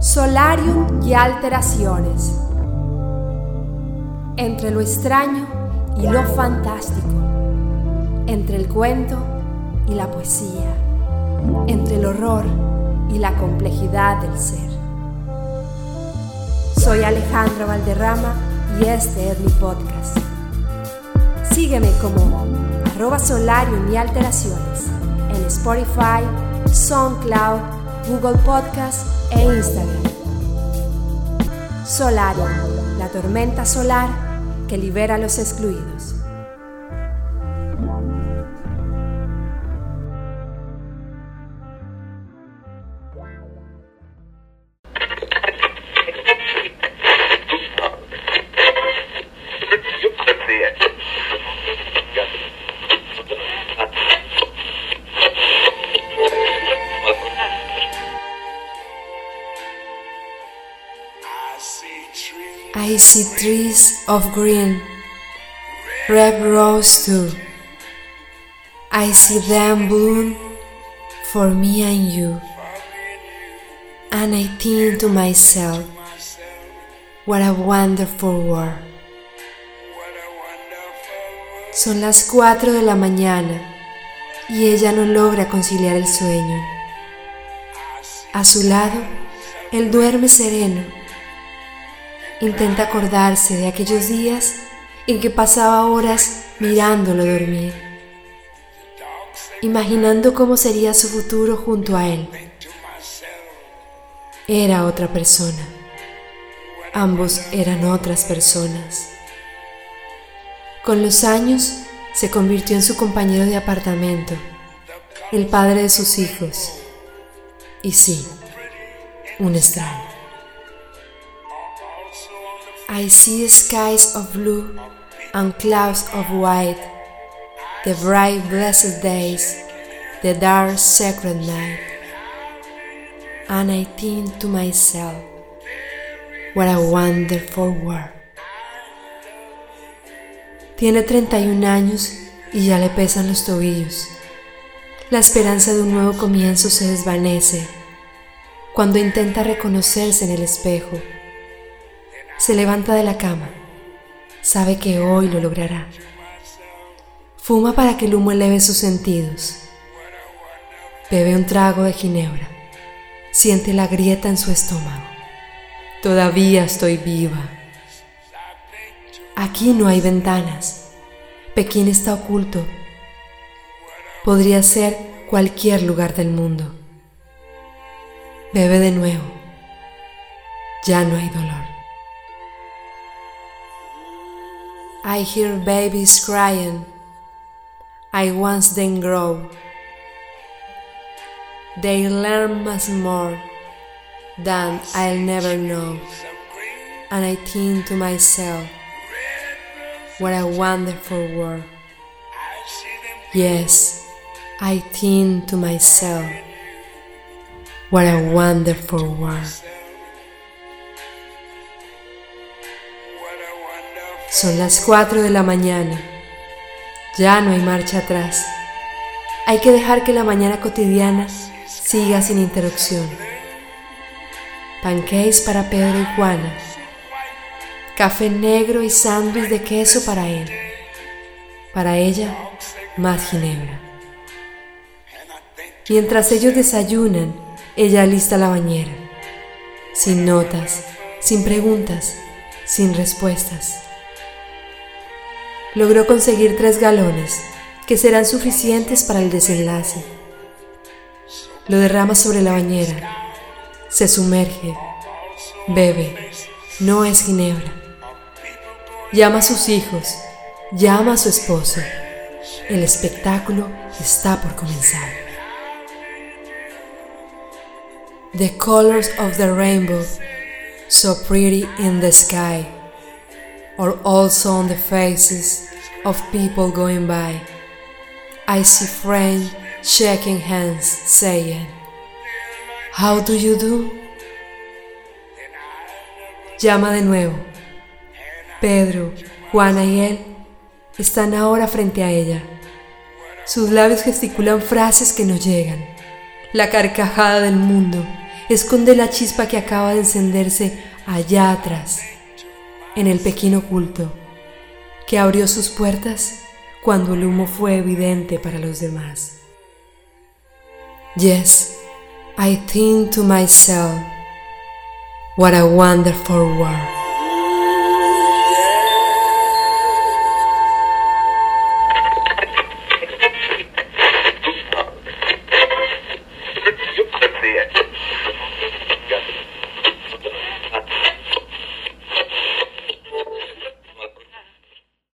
Solarium y alteraciones. Entre lo extraño y lo fantástico. Entre el cuento y la poesía. Entre el horror y la complejidad del ser. Soy Alejandra Valderrama y este es mi podcast. Sígueme como arroba solarium y alteraciones Spotify, SoundCloud, Google Podcast e Instagram. Solarium, la tormenta solar que libera a los excluidos. I see trees of green, red rose too. I see them bloom for me and you. And I think to myself, what a wonderful world. Son las cuatro de la mañana y ella no logra conciliar el sueño. A su lado, él duerme sereno Intenta acordarse de aquellos días en que pasaba horas mirándolo dormir, imaginando cómo sería su futuro junto a él. Era otra persona. Ambos eran otras personas. Con los años se convirtió en su compañero de apartamento, el padre de sus hijos. Y sí, un extraño. I see skies of blue and clouds of white, the bright blessed days, the dark sacred night. And I think to myself, what a wonderful world. Tiene 31 años y ya le pesan los tobillos. La esperanza de un nuevo comienzo se desvanece cuando intenta reconocerse en el espejo se levanta de la cama. Sabe que hoy lo logrará. Fuma para que el humo eleve sus sentidos. Bebe un trago de ginebra. Siente la grieta en su estómago. Todavía estoy viva. Aquí no hay ventanas. Pekín está oculto. Podría ser cualquier lugar del mundo. Bebe de nuevo. Ya no hay dolor. I hear babies crying. I once then grow. They learn much more than I'll never know. And I think to myself, what a wonderful world. Yes, I think to myself, what a wonderful world. Son las 4 de la mañana. Ya no hay marcha atrás. Hay que dejar que la mañana cotidiana siga sin interrupción. Pancakes para Pedro y Juana. Café negro y sándwich de queso para él. Para ella, más ginebra. Mientras ellos desayunan, ella alista la bañera. Sin notas, sin preguntas, sin respuestas logró conseguir tres galones que serán suficientes para el desenlace. Lo derrama sobre la bañera, se sumerge, bebe, no es ginebra. Llama a sus hijos, llama a su esposo. El espectáculo está por comenzar. The colors of the rainbow, so pretty in the sky or also on the faces of people going by. I see friends shaking hands, saying, How do you do? Llama de nuevo. Pedro, Juana y él están ahora frente a ella. Sus labios gesticulan frases que no llegan. La carcajada del mundo esconde la chispa que acaba de encenderse allá atrás, en el Pekín oculto, que abrió sus puertas cuando el humo fue evidente para los demás. Yes, I think to myself, what a wonderful world.